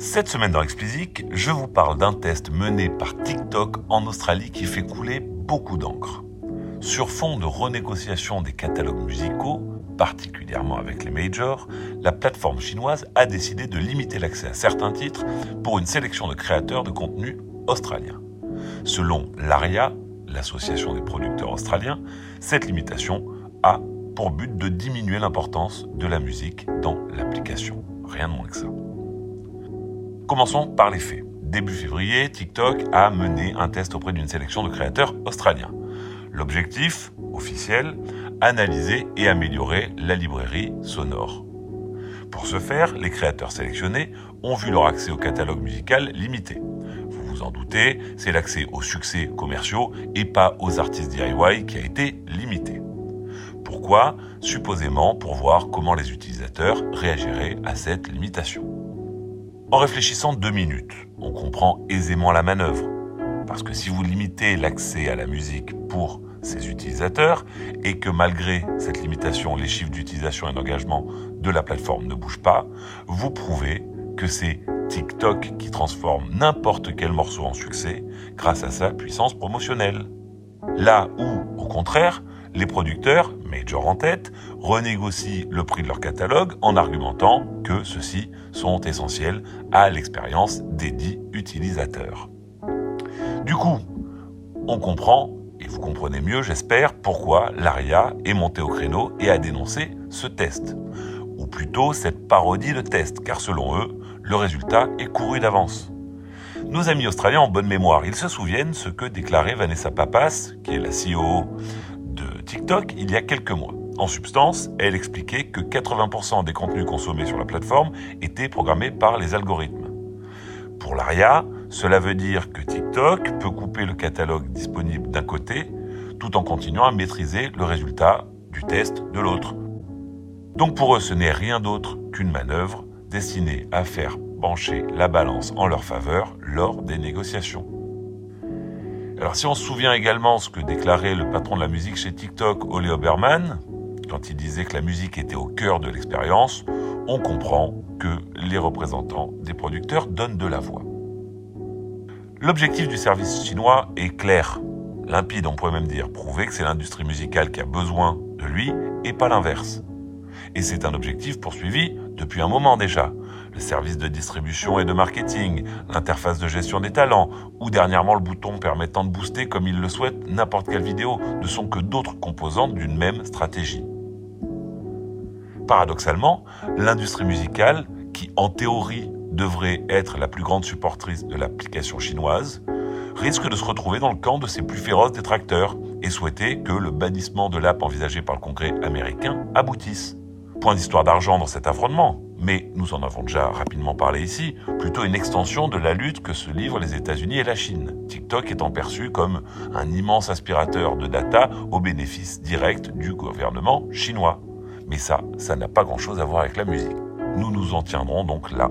Cette semaine dans Explicit, je vous parle d'un test mené par TikTok en Australie qui fait couler beaucoup d'encre. Sur fond de renégociation des catalogues musicaux, particulièrement avec les majors, la plateforme chinoise a décidé de limiter l'accès à certains titres pour une sélection de créateurs de contenu australiens. Selon l'ARIA, l'association des producteurs australiens, cette limitation a pour but de diminuer l'importance de la musique dans l'application. Rien de moins que ça. Commençons par les faits. Début février, TikTok a mené un test auprès d'une sélection de créateurs australiens. L'objectif, officiel, analyser et améliorer la librairie sonore. Pour ce faire, les créateurs sélectionnés ont vu leur accès au catalogue musical limité. Vous vous en doutez, c'est l'accès aux succès commerciaux et pas aux artistes DIY qui a été limité. Pourquoi? Supposément pour voir comment les utilisateurs réagiraient à cette limitation. En réfléchissant deux minutes, on comprend aisément la manœuvre. Parce que si vous limitez l'accès à la musique pour ces utilisateurs et que malgré cette limitation, les chiffres d'utilisation et d'engagement de la plateforme ne bougent pas, vous prouvez que c'est TikTok qui transforme n'importe quel morceau en succès grâce à sa puissance promotionnelle. Là où, au contraire, les producteurs, Major en tête, renégocient le prix de leur catalogue en argumentant que ceux-ci sont essentiels à l'expérience des dix utilisateurs. Du coup, on comprend, et vous comprenez mieux j'espère, pourquoi l'ARIA est montée au créneau et a dénoncé ce test. Ou plutôt cette parodie de test, car selon eux, le résultat est couru d'avance. Nos amis australiens ont bonne mémoire. Ils se souviennent ce que déclarait Vanessa Papas, qui est la CEO TikTok il y a quelques mois. En substance, elle expliquait que 80% des contenus consommés sur la plateforme étaient programmés par les algorithmes. Pour l'ARIA, cela veut dire que TikTok peut couper le catalogue disponible d'un côté tout en continuant à maîtriser le résultat du test de l'autre. Donc pour eux, ce n'est rien d'autre qu'une manœuvre destinée à faire pencher la balance en leur faveur lors des négociations. Alors si on se souvient également ce que déclarait le patron de la musique chez TikTok, Ole Oberman, quand il disait que la musique était au cœur de l'expérience, on comprend que les représentants des producteurs donnent de la voix. L'objectif du service chinois est clair, limpide on pourrait même dire, prouver que c'est l'industrie musicale qui a besoin de lui et pas l'inverse. Et c'est un objectif poursuivi depuis un moment déjà. Le service de distribution et de marketing, l'interface de gestion des talents, ou dernièrement le bouton permettant de booster comme il le souhaite n'importe quelle vidéo, ne sont que d'autres composantes d'une même stratégie. Paradoxalement, l'industrie musicale, qui en théorie devrait être la plus grande supportrice de l'application chinoise, risque de se retrouver dans le camp de ses plus féroces détracteurs et souhaiter que le bannissement de l'app envisagé par le Congrès américain aboutisse. Point d'histoire d'argent dans cet affrontement, mais nous en avons déjà rapidement parlé ici, plutôt une extension de la lutte que se livrent les États-Unis et la Chine. TikTok étant perçu comme un immense aspirateur de data au bénéfice direct du gouvernement chinois. Mais ça, ça n'a pas grand-chose à voir avec la musique. Nous nous en tiendrons donc là.